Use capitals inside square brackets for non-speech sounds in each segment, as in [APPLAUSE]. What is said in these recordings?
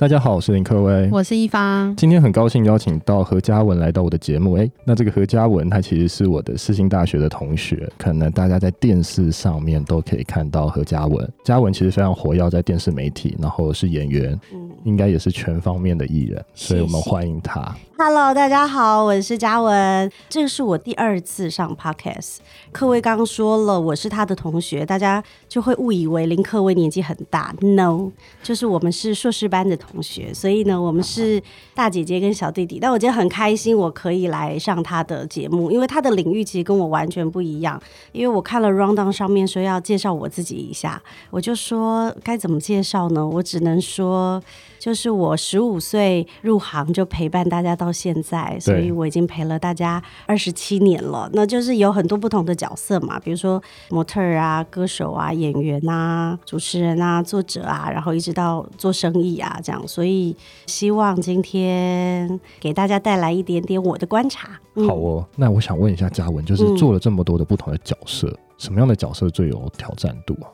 大家好，我是林克威，我是一方。今天很高兴邀请到何嘉文来到我的节目。哎，那这个何嘉文他其实是我的世新大学的同学，可能大家在电视上面都可以看到何嘉文。嘉文其实非常活跃在电视媒体，然后是演员，嗯，应该也是全方面的艺人，所以我们欢迎他。Hello，大家好，我是嘉文，这是我第二次上 Podcast。克威刚刚说了我是他的同学，大家就会误以为林克威年纪很大。No，就是我们是硕士班的同同学，所以呢，我们是大姐姐跟小弟弟。但我今天很开心，我可以来上他的节目，因为他的领域其实跟我完全不一样。因为我看了 rundown 上面说要介绍我自己一下，我就说该怎么介绍呢？我只能说。就是我十五岁入行就陪伴大家到现在，所以我已经陪了大家二十七年了。那就是有很多不同的角色嘛，比如说模特儿啊、歌手啊、演员啊、主持人啊、作者啊，然后一直到做生意啊这样。所以希望今天给大家带来一点点我的观察。嗯、好哦，那我想问一下嘉文，就是做了这么多的不同的角色，嗯、什么样的角色最有挑战度啊？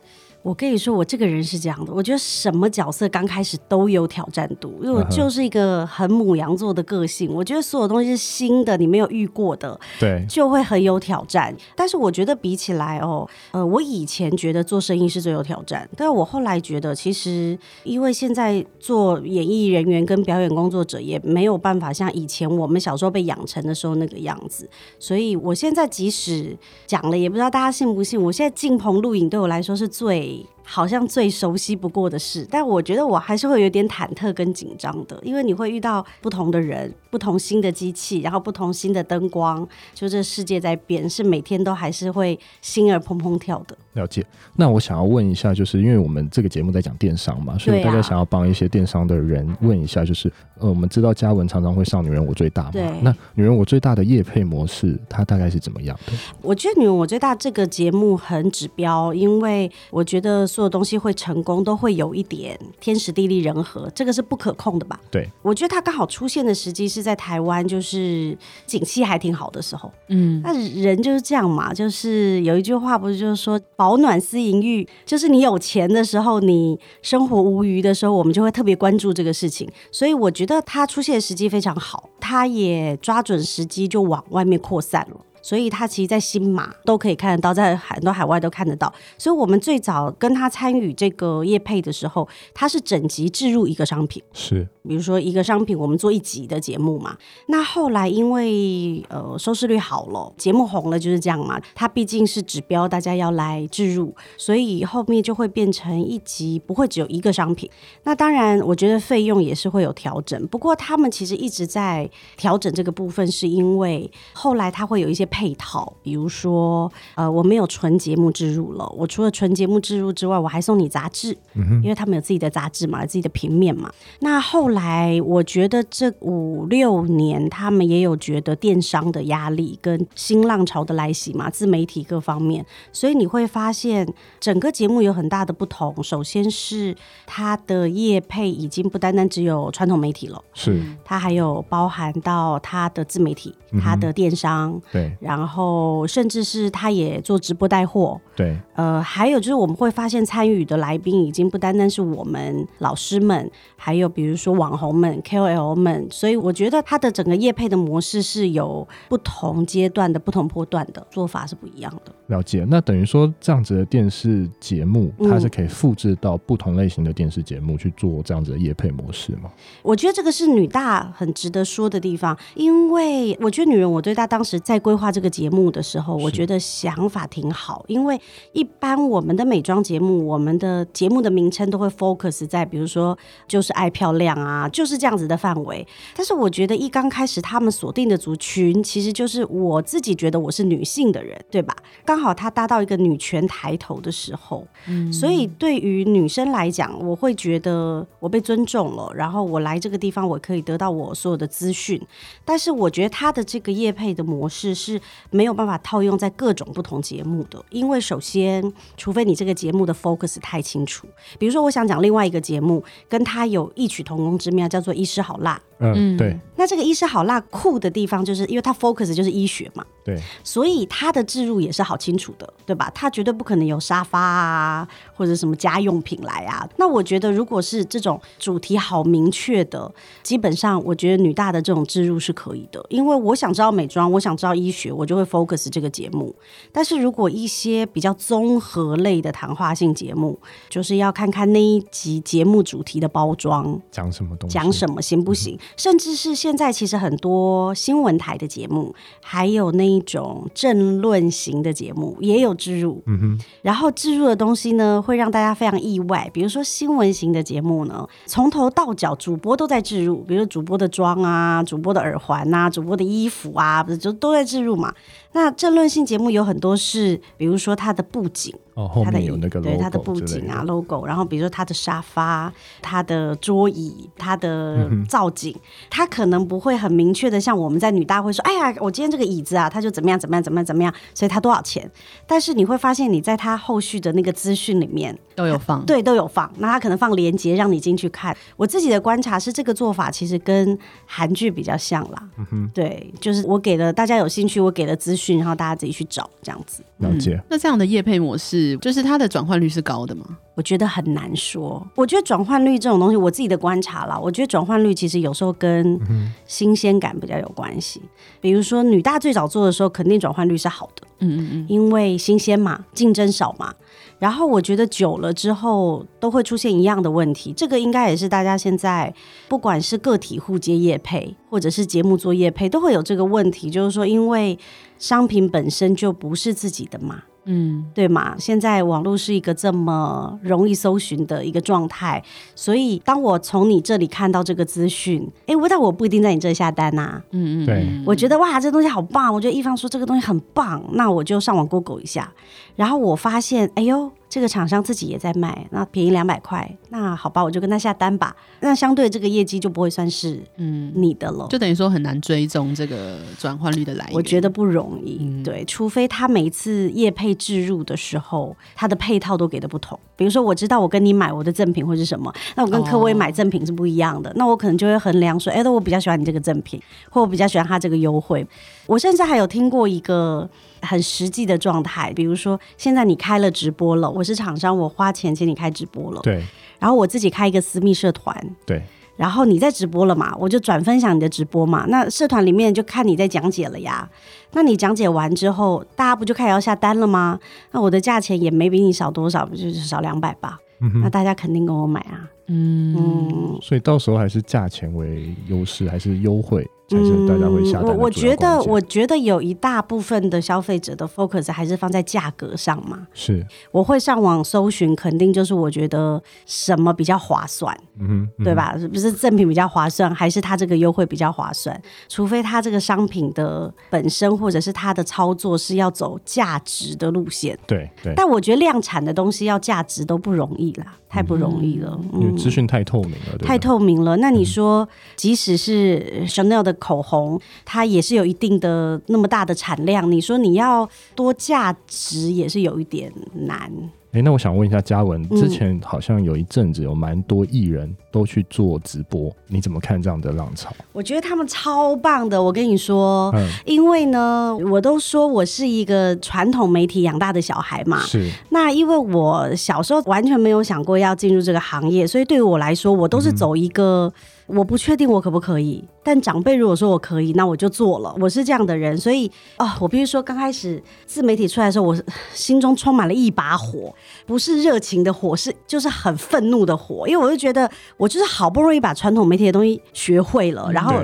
我跟你说，我这个人是这样的，我觉得什么角色刚开始都有挑战度，因为我就是一个很母羊座的个性。我觉得所有东西是新的，你没有遇过的，对，就会很有挑战。但是我觉得比起来哦，呃，我以前觉得做生意是最有挑战，但是我后来觉得，其实因为现在做演艺人员跟表演工作者也没有办法像以前我们小时候被养成的时候那个样子，所以我现在即使讲了，也不知道大家信不信。我现在进棚录影对我来说是最。body. 好像最熟悉不过的事，但我觉得我还是会有点忐忑跟紧张的，因为你会遇到不同的人、不同新的机器，然后不同新的灯光，就这世界在变，是每天都还是会心儿怦怦跳的。了解。那我想要问一下，就是因为我们这个节目在讲电商嘛，所以大家想要帮一些电商的人问一下，就是、啊、呃，我们知道嘉文常常会上《女人我最大》嘛，那《女人我最大》的业配模式，它大概是怎么样的？我觉得《女人我最大》这个节目很指标，因为我觉得所有东西会成功，都会有一点天时地利人和，这个是不可控的吧？对。我觉得它刚好出现的时机是在台湾，就是景气还挺好的时候。嗯。那人就是这样嘛，就是有一句话不是就是说。保暖思淫欲，就是你有钱的时候，你生活无余的时候，我们就会特别关注这个事情。所以我觉得它出现的时机非常好，它也抓准时机就往外面扩散了。所以他其实，在新马都可以看得到，在很多海外都看得到。所以我们最早跟他参与这个业配的时候，他是整集置入一个商品，是，比如说一个商品，我们做一集的节目嘛。那后来因为呃收视率好了，节目红了，就是这样嘛。它毕竟是指标，大家要来置入，所以后面就会变成一集不会只有一个商品。那当然，我觉得费用也是会有调整。不过他们其实一直在调整这个部分，是因为后来他会有一些。配套，比如说，呃，我没有纯节目植入了，我除了纯节目植入之外，我还送你杂志，嗯，因为他们有自己的杂志嘛，有自己的平面嘛。那后来我觉得这五六年，他们也有觉得电商的压力跟新浪潮的来袭嘛，自媒体各方面，所以你会发现整个节目有很大的不同。首先是它的业配已经不单单只有传统媒体了，是它还有包含到它的自媒体，它的电商，嗯、对。然后，甚至是他也做直播带货。对，呃，还有就是我们会发现参与的来宾已经不单单是我们老师们，还有比如说网红们、KOL 们。所以我觉得他的整个业配的模式是有不同阶段的、不同波段的做法是不一样的。了解，那等于说这样子的电视节目，它是可以复制到不同类型的电视节目去做这样子的业配模式吗？我觉得这个是女大很值得说的地方，因为我觉得女人我对她当时在规划这个节目的时候，我觉得想法挺好。因为一般我们的美妆节目，我们的节目的名称都会 focus 在，比如说就是爱漂亮啊，就是这样子的范围。但是我觉得一刚开始他们锁定的族群，其实就是我自己觉得我是女性的人，对吧？刚好他搭到一个女权抬头的时候，嗯，所以对于女生来讲，我会觉得我被尊重了，然后我来这个地方，我可以得到我所有的资讯。但是我觉得他的这个业配的模式是。没有办法套用在各种不同节目的，因为首先，除非你这个节目的 focus 太清楚，比如说我想讲另外一个节目，跟它有异曲同工之妙，叫做《医师好辣》，嗯，对。那这个医师好辣酷的地方，就是因为他 focus 就是医学嘛，对，所以他的置入也是好清楚的，对吧？他绝对不可能有沙发啊，或者什么家用品来啊。那我觉得，如果是这种主题好明确的，基本上我觉得女大的这种置入是可以的，因为我想知道美妆，我想知道医学，我就会 focus 这个节目。但是如果一些比较综合类的谈话性节目，就是要看看那一集节目主题的包装，讲什么东西，讲什么行不行，嗯、甚至是。现在其实很多新闻台的节目，还有那一种政论型的节目也有置入，嗯哼，然后置入的东西呢，会让大家非常意外。比如说新闻型的节目呢，从头到脚主播都在置入，比如说主播的妆啊、主播的耳环啊、主播的衣服啊，不是就都在置入嘛？那政论性节目有很多是，比如说它的布景。哦，后面有那个对，它的布景啊，logo，然后比如说它的沙发、它的桌椅、它的造景，它可能不会很明确的像我们在女大会说，哎呀，我今天这个椅子啊，它就怎么样怎么样怎么样怎么样，所以它多少钱？但是你会发现你在它后续的那个资讯里面都有放，对，都有放。那它可能放连接让你进去看。我自己的观察是，这个做法其实跟韩剧比较像啦。嗯哼，对，就是我给了大家有兴趣，我给了资讯，然后大家自己去找这样子。了解。那这样的业配模式。就是它的转换率是高的吗？我觉得很难说。我觉得转换率这种东西，我自己的观察啦，我觉得转换率其实有时候跟新鲜感比较有关系。比如说女大最早做的时候，肯定转换率是好的，嗯嗯嗯，因为新鲜嘛，竞争少嘛。然后我觉得久了之后都会出现一样的问题，这个应该也是大家现在不管是个体户接业配，或者是节目做业配，都会有这个问题，就是说因为商品本身就不是自己的嘛。嗯，对嘛？现在网络是一个这么容易搜寻的一个状态，所以当我从你这里看到这个资讯，哎，但我不一定在你这里下单呐、啊。嗯嗯，对，我觉得哇，这东西好棒，我觉得一方说这个东西很棒，那我就上网 Google 一下，然后我发现，哎呦。这个厂商自己也在卖，那便宜两百块，那好吧，我就跟他下单吧。那相对这个业绩就不会算是嗯你的了，就等于说很难追踪这个转换率的来源。我觉得不容易，嗯、对，除非他每一次业配置入的时候，他的配套都给的不同。比如说，我知道我跟你买我的赠品会是什么，那我跟科威买赠品是不一样的，哦、那我可能就会衡量说，哎，那我比较喜欢你这个赠品，或我比较喜欢他这个优惠。我甚至还有听过一个。很实际的状态，比如说现在你开了直播了，我是厂商，我花钱请你开直播了，对，然后我自己开一个私密社团，对，然后你在直播了嘛，我就转分享你的直播嘛，那社团里面就看你在讲解了呀，那你讲解完之后，大家不就开始要下单了吗？那我的价钱也没比你少多少，不就是少两百吧？嗯，那大家肯定跟我买啊，嗯嗯，所以到时候还是价钱为优势，还是优惠？才是，大家会下单。我我觉得，我觉得有一大部分的消费者的 focus 还是放在价格上嘛。是，我会上网搜寻，肯定就是我觉得什么比较划算，嗯对吧？是不是赠品比较划算，还是它这个优惠比较划算？除非它这个商品的本身或者是它的操作是要走价值的路线，对对。但我觉得量产的东西要价值都不容易啦，太不容易了，嗯、资讯太透明了，太透明了。那你说，即使是 Chanel 的。口红它也是有一定的那么大的产量，你说你要多价值也是有一点难。哎，那我想问一下嘉文，之前好像有一阵子有蛮多艺人都去做直播，嗯、你怎么看这样的浪潮？我觉得他们超棒的，我跟你说，嗯、因为呢，我都说我是一个传统媒体养大的小孩嘛，是。那因为我小时候完全没有想过要进入这个行业，所以对于我来说，我都是走一个。嗯我不确定我可不可以，但长辈如果说我可以，那我就做了。我是这样的人，所以哦，我必须说，刚开始自媒体出来的时候，我心中充满了一把火，不是热情的火，是就是很愤怒的火，因为我就觉得我就是好不容易把传统媒体的东西学会了，然后。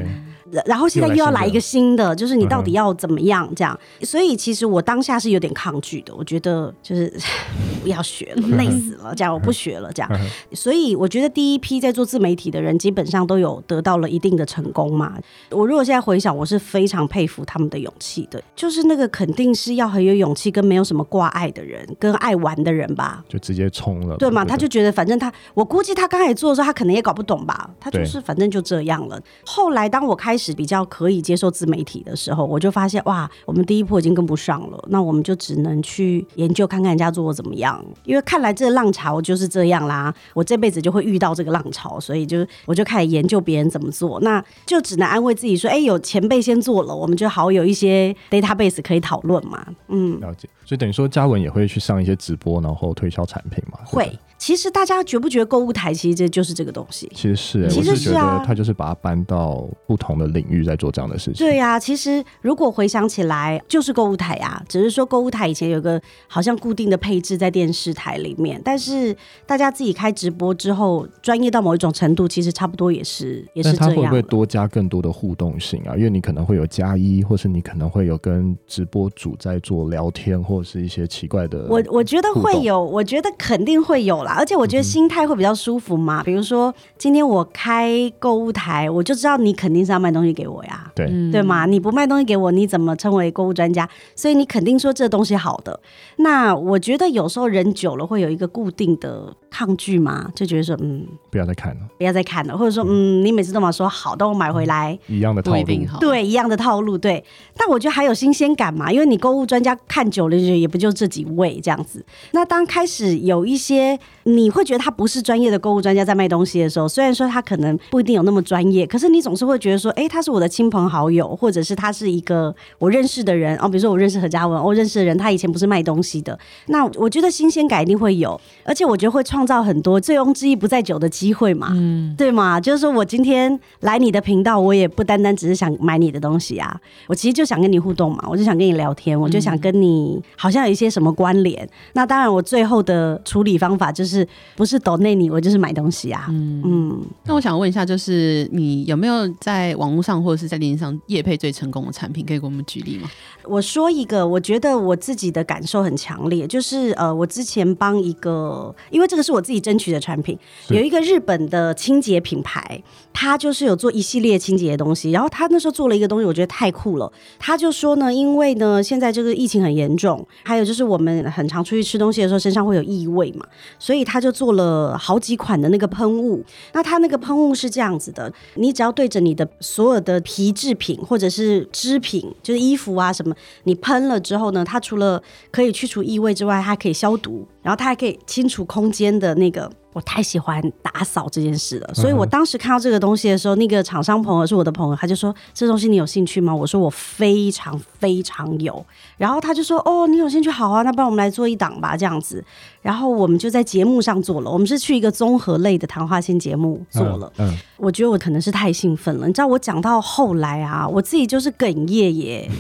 然后现在又要来一个新的，就是你到底要怎么样这样？所以其实我当下是有点抗拒的，我觉得就是 [LAUGHS] 不要学了，累死了，这样我不学了这样。所以我觉得第一批在做自媒体的人，基本上都有得到了一定的成功嘛。我如果现在回想，我是非常佩服他们的勇气的，就是那个肯定是要很有勇气，跟没有什么挂碍的人，跟爱玩的人吧，就直接冲了，对吗？他就觉得反正他，我估计他刚开始做的时候，他可能也搞不懂吧，他就是反正就这样了。后来当我开始。是比较可以接受自媒体的时候，我就发现哇，我们第一波已经跟不上了，那我们就只能去研究看看人家做的怎么样，因为看来这个浪潮就是这样啦，我这辈子就会遇到这个浪潮，所以就我就开始研究别人怎么做，那就只能安慰自己说，哎，有前辈先做了，我们就好有一些 database 可以讨论嘛。嗯，了解。所以等于说嘉文也会去上一些直播，然后推销产品嘛？会。其实大家觉不觉得购物台其实这就是这个东西？其实是、欸，其实是啊，他就是把它搬到不同的领域在做这样的事情。对呀、啊，其实如果回想起来，就是购物台啊，只是说购物台以前有个好像固定的配置在电视台里面，但是大家自己开直播之后，专业到某一种程度，其实差不多也是也是这样。会不会多加更多的互动性啊？因为你可能会有加一，或是你可能会有跟直播主在做聊天，或者是一些奇怪的。我我觉得会有，我觉得肯定会有啦，而且我觉得心。态会比较舒服嘛？比如说，今天我开购物台，我就知道你肯定是要卖东西给我呀，对对吗？你不卖东西给我，你怎么称为购物专家？所以你肯定说这东西好的。那我觉得有时候人久了会有一个固定的抗拒嘛，就觉得说，嗯，不要再看了，不要再看了，或者说，嗯，你每次都嘛说好，等我买回来一样的套路，对，一样的套路，对。但我觉得还有新鲜感嘛，因为你购物专家看久了，就也不就这几位这样子。那当开始有一些你会觉得他。不是专业的购物专家在卖东西的时候，虽然说他可能不一定有那么专业，可是你总是会觉得说，哎，他是我的亲朋好友，或者是他是一个我认识的人哦。比如说我认识何嘉文，我认识的人，他以前不是卖东西的，那我觉得新鲜感一定会有，而且我觉得会创造很多醉翁之意不在酒的机会嘛，嗯，对嘛？就是说我今天来你的频道，我也不单单只是想买你的东西啊，我其实就想跟你互动嘛，我就想跟你聊天，我就想跟你好像有一些什么关联。那当然，我最后的处理方法就是不是。抖内你，我就是买东西啊。嗯嗯，那我想问一下，就是你有没有在网络上或者是在电视上业配最成功的产品，可以给我们举例吗？我说一个，我觉得我自己的感受很强烈，就是呃，我之前帮一个，因为这个是我自己争取的产品，有一个日本的清洁品牌，他就是有做一系列清洁的东西，然后他那时候做了一个东西，我觉得太酷了。他就说呢，因为呢现在这个疫情很严重，还有就是我们很常出去吃东西的时候身上会有异味嘛，所以他就做了。好几款的那个喷雾，那它那个喷雾是这样子的，你只要对着你的所有的皮制品或者是织品，就是衣服啊什么，你喷了之后呢，它除了可以去除异味之外，它还可以消毒，然后它还可以清除空间的那个。我太喜欢打扫这件事了，所以我当时看到这个东西的时候，那个厂商朋友是我的朋友，他就说：“这东西你有兴趣吗？”我说：“我非常非常有。”然后他就说：“哦，你有兴趣，好啊，那不然我们来做一档吧，这样子。”然后我们就在节目上做了，我们是去一个综合类的谈话性节目做了。嗯，嗯，我觉得我可能是太兴奋了，你知道，我讲到后来啊，我自己就是哽咽耶，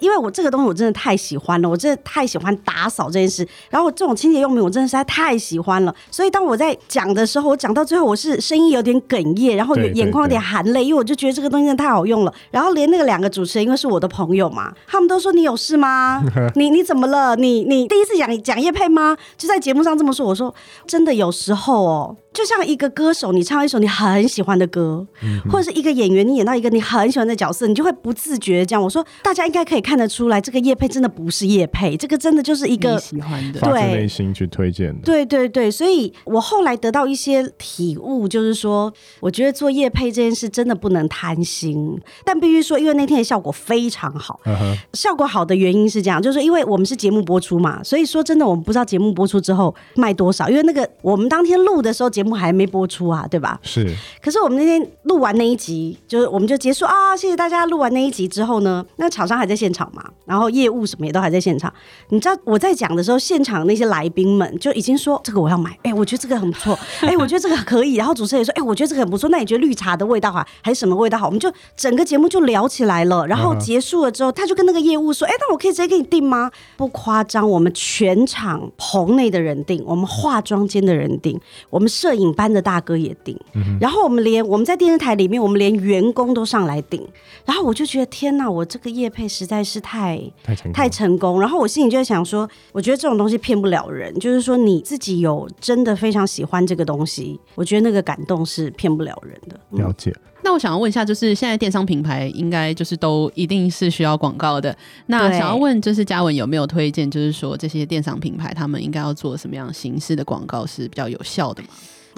因为我这个东西我真的太喜欢了，我真的太喜欢打扫这件事，然后这种清洁用品我真的实在太喜欢了。所以当我在讲的时候，我讲到最后，我是声音有点哽咽，然后眼眶有点含泪，因为我就觉得这个东西真的太好用了。然后连那个两个主持人，因为是我的朋友嘛，他们都说，你有事吗？[LAUGHS] 你你怎么了？你你第一次讲讲叶佩吗？就在节目上这么说。我说真的，有时候哦。就像一个歌手，你唱一首你很喜欢的歌，嗯、或者是一个演员，你演到一个你很喜欢的角色，你就会不自觉这样。我说，大家应该可以看得出来，这个叶配真的不是叶配，这个真的就是一个喜欢的，对，发自内心去推荐的。对对对，所以我后来得到一些体悟，就是说，我觉得做叶配这件事真的不能贪心，但必须说，因为那天的效果非常好。Uh. 效果好的原因是这样，就是因为我们是节目播出嘛，所以说真的我们不知道节目播出之后卖多少，因为那个我们当天录的时候节目还没播出啊，对吧？是。可是我们那天录完那一集，就是我们就结束啊，谢谢大家。录完那一集之后呢，那厂商还在现场嘛，然后业务什么也都还在现场。你知道我在讲的时候，现场那些来宾们就已经说这个我要买，哎、欸，我觉得这个很不错，[LAUGHS] 哎、欸，我觉得这个可以。然后主持人也说，哎、欸，我觉得这个很不错。那你觉得绿茶的味道好，还是什么味道好？我们就整个节目就聊起来了。然后结束了之后，他就跟那个业务说，哎、欸，那我可以直接给你订吗？不夸张，我们全场棚内的人订，我们化妆间的人订，我们摄影班的大哥也订。然后我们连我们在电视台里面，我们连员工都上来顶，然后我就觉得天哪，我这个业配实在是太太成太成功。然后我心里就在想说，我觉得这种东西骗不了人，就是说你自己有真的非常喜欢这个东西，我觉得那个感动是骗不了人的。了解。那我想要问一下，就是现在电商品牌应该就是都一定是需要广告的。那想要问，就是嘉文有没有推荐，就是说这些电商品牌他们应该要做什么样形式的广告是比较有效的吗？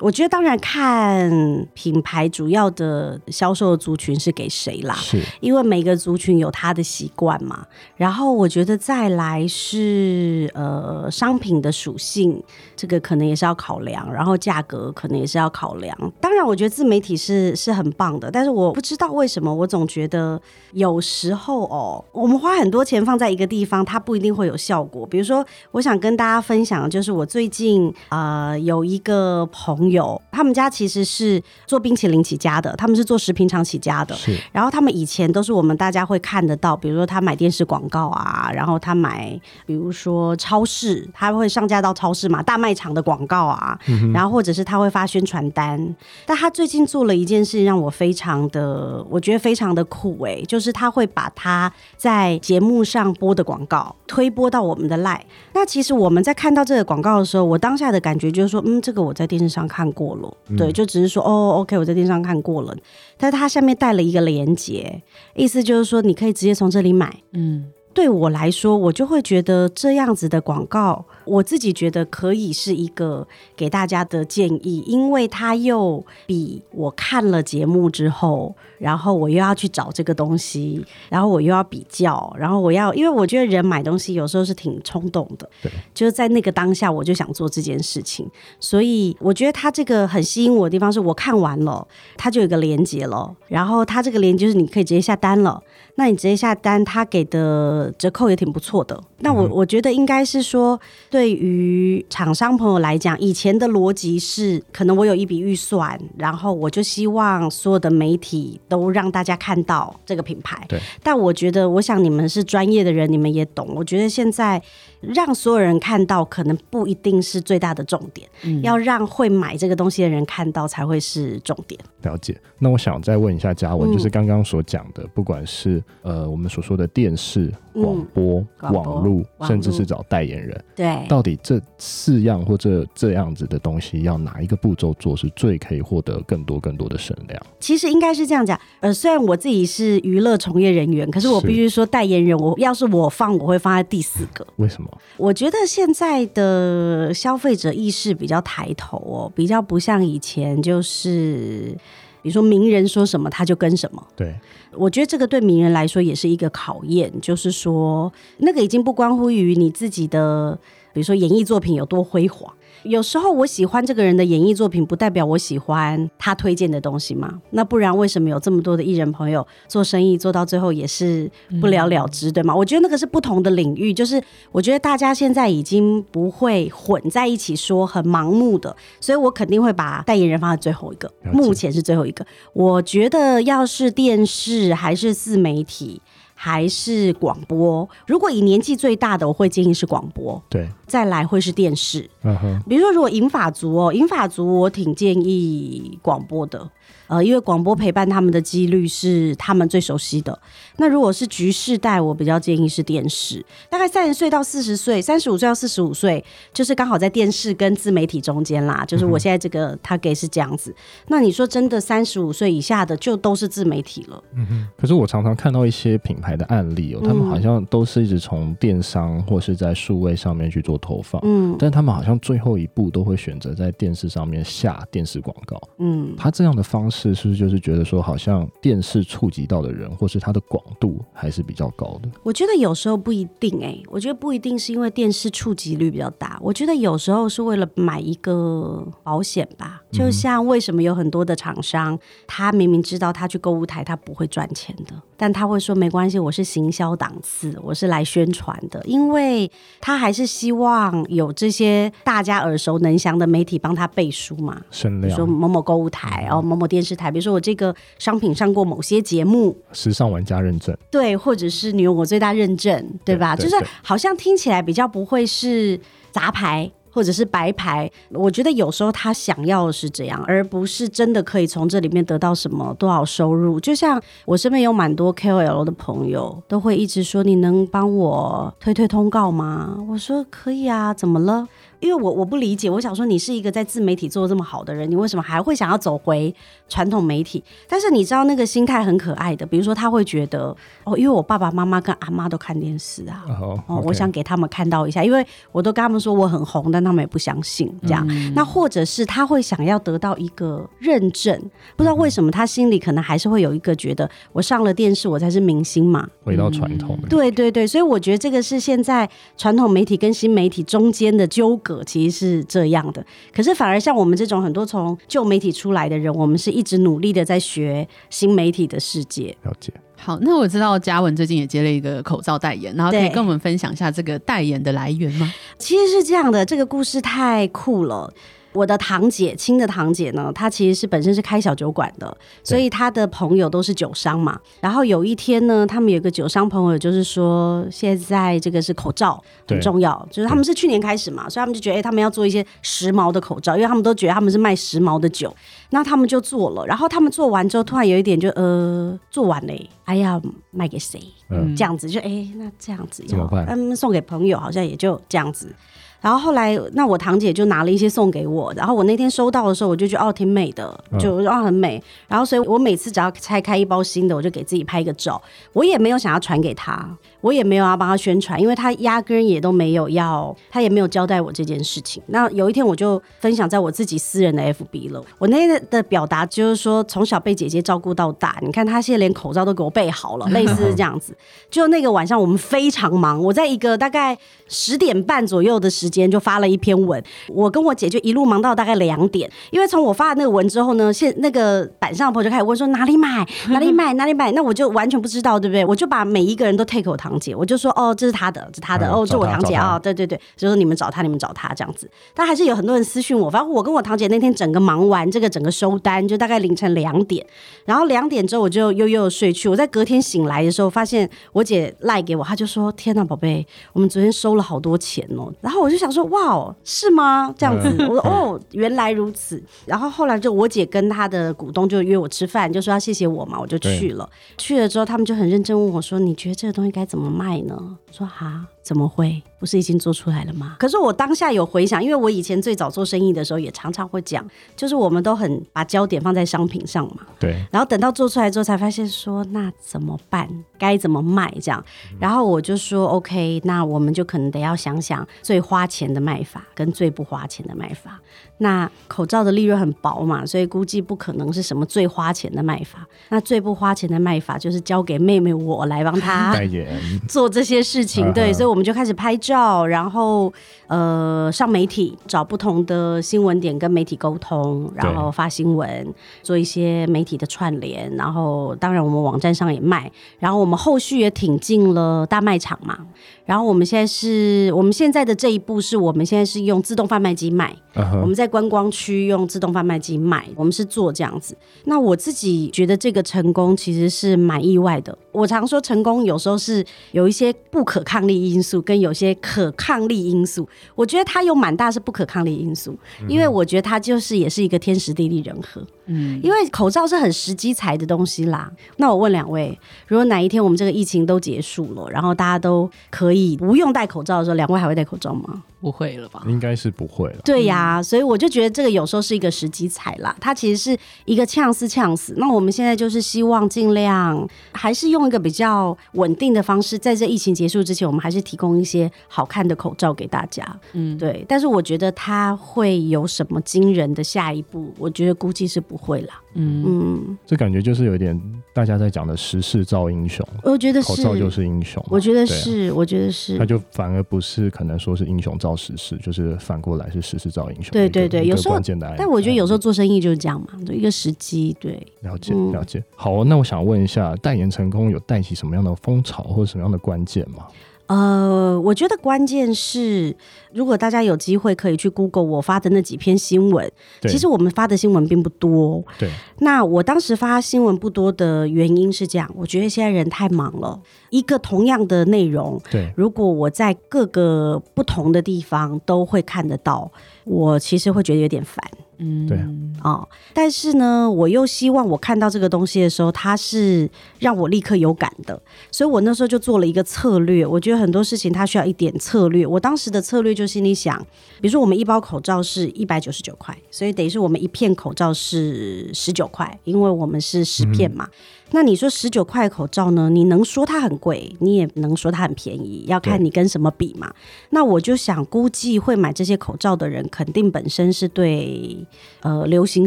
我觉得当然看品牌主要的销售族群是给谁啦，是因为每个族群有他的习惯嘛。然后我觉得再来是呃商品的属性，这个可能也是要考量，然后价格可能也是要考量。当然，我觉得自媒体是是很棒的，但是我不知道为什么，我总觉得有时候哦，我们花很多钱放在一个地方，它不一定会有效果。比如说，我想跟大家分享的就是我最近呃有一个朋友。有，他们家其实是做冰淇淋起家的，他们是做食品厂起家的。是，然后他们以前都是我们大家会看得到，比如说他买电视广告啊，然后他买，比如说超市，他会上架到超市嘛，大卖场的广告啊，嗯、然后或者是他会发宣传单。但他最近做了一件事，让我非常的，我觉得非常的酷哎、欸，就是他会把他在节目上播的广告推播到我们的 LINE。那其实我们在看到这个广告的时候，我当下的感觉就是说，嗯，这个我在电视上看。看过了，对，就只是说哦，OK，我在电视上看过了，但是它下面带了一个连接，意思就是说你可以直接从这里买，嗯。对我来说，我就会觉得这样子的广告，我自己觉得可以是一个给大家的建议，因为它又比我看了节目之后，然后我又要去找这个东西，然后我又要比较，然后我要，因为我觉得人买东西有时候是挺冲动的，对，就是在那个当下我就想做这件事情，所以我觉得它这个很吸引我的地方是我看完了，它就有一个连接了，然后它这个连接就是你可以直接下单了。那你直接下单，他给的折扣也挺不错的。那我我觉得应该是说，对于厂商朋友来讲，以前的逻辑是，可能我有一笔预算，然后我就希望所有的媒体都让大家看到这个品牌。对。但我觉得，我想你们是专业的人，你们也懂。我觉得现在让所有人看到，可能不一定是最大的重点。嗯。要让会买这个东西的人看到，才会是重点。了解。那我想再问一下嘉文，就是刚刚所讲的，不管是呃，我们所说的电视、广播、嗯、网络，甚至是找代言人，对，到底这四样或者这样子的东西，要哪一个步骤做是最可以获得更多更多的声量？其实应该是这样讲，呃，虽然我自己是娱乐从业人员，可是我必须说，代言人，我要是我放，我会放在第四个。为什么？我觉得现在的消费者意识比较抬头哦，比较不像以前，就是。比如说名人说什么他就跟什么，对，我觉得这个对名人来说也是一个考验，就是说那个已经不关乎于你自己的，比如说演艺作品有多辉煌。有时候我喜欢这个人的演艺作品，不代表我喜欢他推荐的东西嘛？那不然为什么有这么多的艺人朋友做生意做到最后也是不了了之，对吗？我觉得那个是不同的领域，就是我觉得大家现在已经不会混在一起说很盲目的，所以我肯定会把代言人放在最后一个，目前是最后一个。我觉得要是电视还是自媒体。还是广播。如果以年纪最大的，我会建议是广播。对，再来会是电视。嗯哼。比如说，如果银发族哦，银发族我挺建议广播的。呃，因为广播陪伴他们的几率是他们最熟悉的。那如果是局世代，我比较建议是电视。大概三十岁到四十岁，三十五岁到四十五岁，就是刚好在电视跟自媒体中间啦。就是我现在这个他给是这样子。嗯、那你说真的，三十五岁以下的就都是自媒体了。嗯哼。可是我常常看到一些品牌的案例哦，他们好像都是一直从电商或是在数位上面去做投放。嗯。但他们好像最后一步都会选择在电视上面下电视广告。嗯。他这样的方式。是是不是就是觉得说，好像电视触及到的人，或是它的广度还是比较高的？我觉得有时候不一定哎、欸，我觉得不一定是因为电视触及率比较大，我觉得有时候是为了买一个保险吧。就像为什么有很多的厂商，他明明知道他去购物台他不会赚钱的，但他会说没关系，我是行销档次，我是来宣传的，因为他还是希望有这些大家耳熟能详的媒体帮他背书嘛，说某某购物台哦，某某电视。台，比如说我这个商品上过某些节目，时尚玩家认证，对，或者是你用我最大认证，对吧？对对对，就是好像听起来比较不会是杂牌或者是白牌。我觉得有时候他想要的是这样，而不是真的可以从这里面得到什么多少收入。就像我身边有蛮多 KOL 的朋友，都会一直说：“你能帮我推推通告吗？”我说：“可以啊，怎么了？”因为我我不理解，我想说你是一个在自媒体做这么好的人，你为什么还会想要走回传统媒体？但是你知道那个心态很可爱的，比如说他会觉得哦，因为我爸爸妈妈跟阿妈都看电视啊，哦.我想给他们看到一下，因为我都跟他们说我很红，但但他们也不相信这样。嗯、那或者是他会想要得到一个认证，不知道为什么他心里可能还是会有一个觉得，我上了电视，我才是明星嘛。回到传统、嗯，对对对，所以我觉得这个是现在传统媒体跟新媒体中间的纠葛，其实是这样的。可是反而像我们这种很多从旧媒体出来的人，我们是一直努力的在学新媒体的世界。了解。好，那我知道嘉文最近也接了一个口罩代言，然后可以跟我们分享一下这个代言的来源吗？其实是这样的，这个故事太酷了。我的堂姐，亲的堂姐呢，她其实是本身是开小酒馆的，所以她的朋友都是酒商嘛。然后有一天呢，他们有个酒商朋友就是说，现在这个是口罩很重要，就是他们是去年开始嘛，所以他们就觉得，哎，他们要做一些时髦的口罩，因为他们都觉得他们是卖时髦的酒，那他们就做了。然后他们做完之后，突然有一点就呃，做完嘞，哎呀，卖给谁？嗯，这样子就哎，那这样子怎么办？嗯，送给朋友，好像也就这样子。然后后来，那我堂姐就拿了一些送给我，然后我那天收到的时候，我就觉得哦，挺美的，就哦很美。然后所以我每次只要拆开一包新的，我就给自己拍一个照，我也没有想要传给他。我也没有要帮他宣传，因为他压根也都没有要，他也没有交代我这件事情。那有一天我就分享在我自己私人的 FB 了。我那天的表达就是说，从小被姐姐照顾到大，你看她现在连口罩都给我备好了，[LAUGHS] 类似这样子。就那个晚上我们非常忙，我在一个大概十点半左右的时间就发了一篇文，我跟我姐就一路忙到大概两点。因为从我发了那个文之后呢，现那个板上的朋友就开始问说哪里买哪里买哪里买，那我就完全不知道，对不对？我就把每一个人都 take 我堂姐，我就说哦，这是他的，这是他的，哦，这我堂姐啊，对对对，就说你们找他，你们找他这样子。但还是有很多人私讯我，反正我跟我堂姐那天整个忙完这个整个收单，就大概凌晨两点，然后两点之后我就悠悠睡去。我在隔天醒来的时候，发现我姐赖给我，她就说：“天呐，宝贝，我们昨天收了好多钱哦。”然后我就想说：“哇哦，是吗？这样子？”我说：“哦，原来如此。”然后后来就我姐跟她的股东就约我吃饭，就说要谢谢我嘛，我就去了。去了之后，他们就很认真问我说：“你觉得这个东西该怎么卖？”呢？说哈，怎么会？不是已经做出来了吗？可是我当下有回想，因为我以前最早做生意的时候，也常常会讲，就是我们都很把焦点放在商品上嘛。对。然后等到做出来之后，才发现说，那怎么办？该怎么卖？这样。然后我就说，OK，那我们就可能得要想想最花钱的卖法跟最不花钱的卖法。那口罩的利润很薄嘛，所以估计不可能是什么最花钱的卖法。那最不花钱的卖法就是交给妹妹我来帮她 [LAUGHS] 代言 [LAUGHS] 做这些事情。对，所以我们就开始拍照，然后呃上媒体，找不同的新闻点跟媒体沟通，然后发新闻，做一些媒体的串联。然后当然我们网站上也卖，然后我们后续也挺进了大卖场嘛。然后我们现在是我们现在的这一步是我们现在是用自动贩卖机卖，uh huh. 我们在观光区用自动贩卖机卖，我们是做这样子。那我自己觉得这个成功其实是蛮意外的。我常说成功有时候是有一些不可抗力因素，跟有些可抗力因素。我觉得它有蛮大是不可抗力因素，因为我觉得它就是也是一个天时地利人和。嗯，因为口罩是很实际材的东西啦。那我问两位，如果哪一天我们这个疫情都结束了，然后大家都可以。不用戴口罩的时候，两位还会戴口罩吗？不会了吧？应该是不会了。对呀、啊，所以我就觉得这个有时候是一个时机财啦，它其实是一个呛死呛死。那我们现在就是希望尽量还是用一个比较稳定的方式，在这疫情结束之前，我们还是提供一些好看的口罩给大家。嗯，对。但是我觉得它会有什么惊人的下一步？我觉得估计是不会啦。嗯嗯，这感觉就是有点大家在讲的时势造英雄。我觉得是口罩就是英雄。我觉得是，我觉得是。那就反而不是可能说是英雄造时势，就是反过来是时势造英雄。对对对，有时候关键的。但我觉得有时候做生意就是这样嘛，就一个时机。对，了解了解。好，那我想问一下，代言成功有带起什么样的风潮或者什么样的关键吗？呃，我觉得关键是，如果大家有机会可以去 Google 我发的那几篇新闻，其实我们发的新闻并不多。对，那我当时发新闻不多的原因是这样，我觉得现在人太忙了，一个同样的内容，对，如果我在各个不同的地方都会看得到，我其实会觉得有点烦。嗯，对哦，但是呢，我又希望我看到这个东西的时候，它是让我立刻有感的，所以我那时候就做了一个策略。我觉得很多事情它需要一点策略。我当时的策略就心里想，比如说我们一包口罩是一百九十九块，所以等于是我们一片口罩是十九块，因为我们是十片嘛。嗯那你说十九块口罩呢？你能说它很贵，你也能说它很便宜，要看你跟什么比嘛。那我就想，估计会买这些口罩的人，肯定本身是对呃流行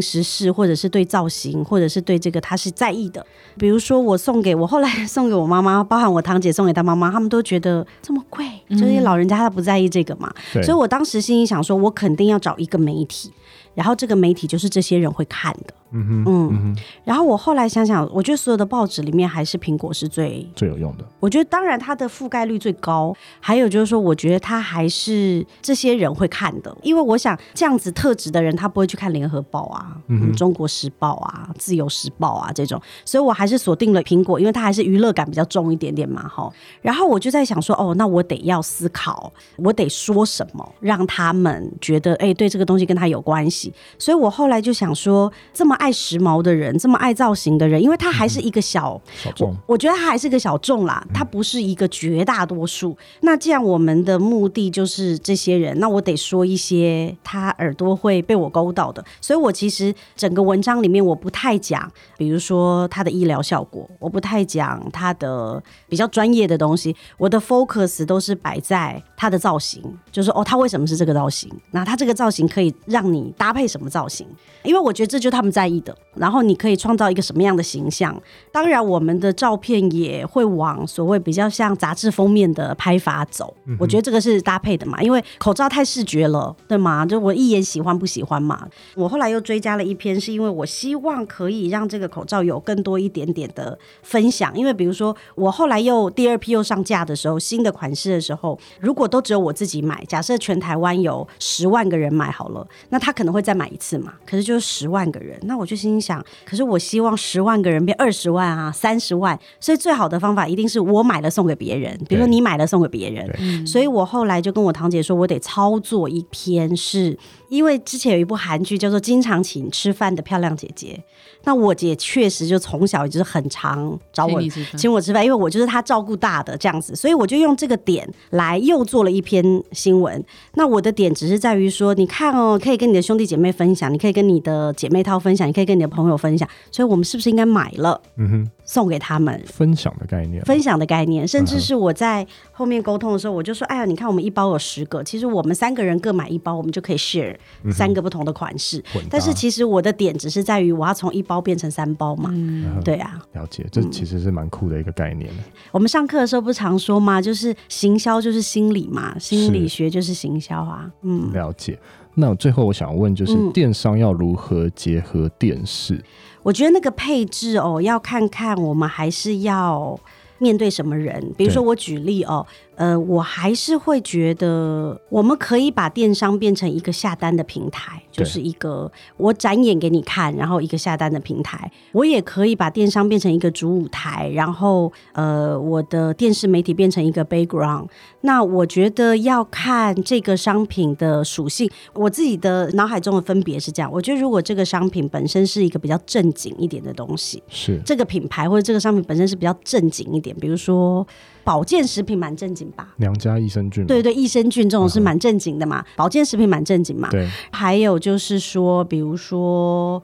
时事，或者是对造型，或者是对这个他是在意的。比如说我送给我后来 [LAUGHS] 送给我妈妈，包含我堂姐送给她妈妈，他们都觉得这么贵，就是老人家他不在意这个嘛。嗯、所以我当时心里想说，我肯定要找一个媒体。然后这个媒体就是这些人会看的，嗯哼，嗯，然后我后来想想，我觉得所有的报纸里面还是苹果是最最有用的。我觉得当然它的覆盖率最高，还有就是说，我觉得它还是这些人会看的，因为我想这样子特质的人，他不会去看联合报啊，嗯，中国时报啊，自由时报啊这种，所以我还是锁定了苹果，因为它还是娱乐感比较重一点点嘛，哈。然后我就在想说，哦，那我得要思考，我得说什么，让他们觉得，哎，对这个东西跟他有关系。所以我后来就想说，这么爱时髦的人，这么爱造型的人，因为他还是一个小，嗯、小众，我觉得他还是个小众啦，他不是一个绝大多数。嗯、那既然我们的目的就是这些人，那我得说一些他耳朵会被我勾到的。所以我其实整个文章里面我不太讲，比如说他的医疗效果，我不太讲他的比较专业的东西，我的 focus 都是摆在他的造型，就是哦，他为什么是这个造型？那他这个造型可以让你搭配。什么造型？因为我觉得这就是他们在意的。然后你可以创造一个什么样的形象？当然，我们的照片也会往所谓比较像杂志封面的拍法走。我觉得这个是搭配的嘛，因为口罩太视觉了，对吗？就我一眼喜欢不喜欢嘛。我后来又追加了一篇，是因为我希望可以让这个口罩有更多一点点的分享。因为比如说，我后来又第二批又上架的时候，新的款式的时候，如果都只有我自己买，假设全台湾有十万个人买好了，那他可能会再买。买一次嘛，可是就是十万个人，那我就心想，可是我希望十万个人变二十万啊，三十万，所以最好的方法一定是我买了送给别人，比如说你买了送给别人，所以我后来就跟我堂姐说，我得操作一篇是。因为之前有一部韩剧叫做《经常请吃饭的漂亮姐姐》，那我姐确实就从小就是很常找我请我吃饭，因为我就是她照顾大的这样子，所以我就用这个点来又做了一篇新闻。那我的点只是在于说，你看哦，可以跟你的兄弟姐妹分享，你可以跟你的姐妹套分享，你可以跟你的朋友分享，所以我们是不是应该买了？嗯哼。送给他们分享的概念，分享的概念，甚至是我在后面沟通的时候，我就说：“哎呀，你看我们一包有十个，其实我们三个人各买一包，我们就可以 share 三个不同的款式。嗯”但是其实我的点只是在于我要从一包变成三包嘛。嗯，对啊，了解，这其实是蛮酷的一个概念。嗯，我们上课的时候不常说吗？就是行销就是心理嘛，心理学就是行销啊。嗯，了解。那最后我想问，就是电商要如何结合电视？嗯我觉得那个配置哦，要看看我们还是要面对什么人。比如说，我举例哦。呃，我还是会觉得，我们可以把电商变成一个下单的平台，就是一个我展演给你看，然后一个下单的平台。我也可以把电商变成一个主舞台，然后呃，我的电视媒体变成一个 background。那我觉得要看这个商品的属性，我自己的脑海中的分别是这样。我觉得如果这个商品本身是一个比较正经一点的东西，是这个品牌或者这个商品本身是比较正经一点，比如说。保健食品蛮正经吧？娘家益生菌，对对，益生菌这种是蛮正经的嘛。嗯、保健食品蛮正经嘛。对，还有就是说，比如说。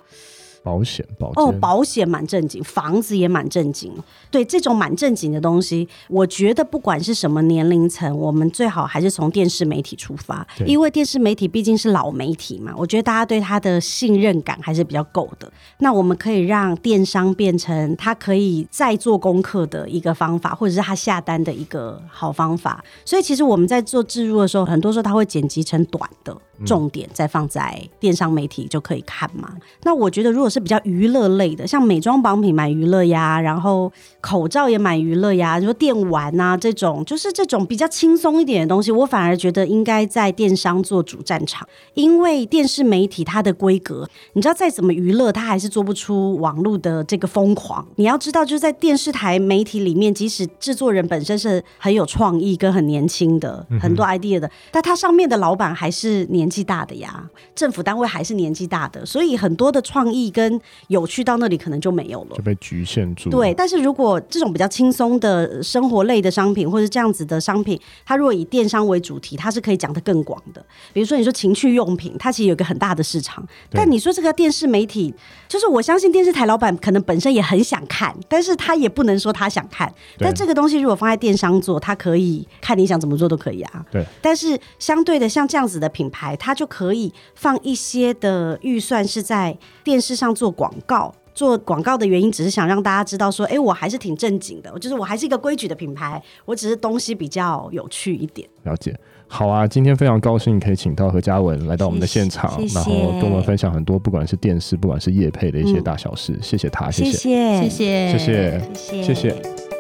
保险，保哦，保险蛮正经，房子也蛮正经。对，这种蛮正经的东西，我觉得不管是什么年龄层，我们最好还是从电视媒体出发，因为电视媒体毕竟是老媒体嘛。我觉得大家对它的信任感还是比较够的。那我们可以让电商变成他可以再做功课的一个方法，或者是他下单的一个好方法。所以其实我们在做置入的时候，很多时候他会剪辑成短的。重点再放在电商媒体就可以看嘛。那我觉得如果是比较娱乐类的，像美妆榜品买娱乐呀，然后口罩也买娱乐呀，你说电玩啊这种，就是这种比较轻松一点的东西，我反而觉得应该在电商做主战场，因为电视媒体它的规格，你知道再怎么娱乐，它还是做不出网络的这个疯狂。你要知道，就是在电视台媒体里面，即使制作人本身是很有创意跟很年轻的，很多 idea 的，但它上面的老板还是年。年纪大的呀，政府单位还是年纪大的，所以很多的创意跟有趣到那里可能就没有了，就被局限住。对，但是如果这种比较轻松的生活类的商品，或者这样子的商品，它如果以电商为主题，它是可以讲得更广的。比如说你说情趣用品，它其实有一个很大的市场，但你说这个电视媒体，就是我相信电视台老板可能本身也很想看，但是他也不能说他想看。但这个东西如果放在电商做，他可以看你想怎么做都可以啊。对，但是相对的，像这样子的品牌，它就可以放一些的预算是在电视上做广告。做广告的原因，只是想让大家知道说，哎，我还是挺正经的，就是我还是一个规矩的品牌，我只是东西比较有趣一点。了解，好啊，今天非常高兴可以请到何嘉文来到我们的现场，谢谢，然后跟我们分享很多，不管是电视，不管是业配的一些大小事，嗯、谢谢他，谢谢，谢谢，谢谢，谢谢，谢谢。谢谢。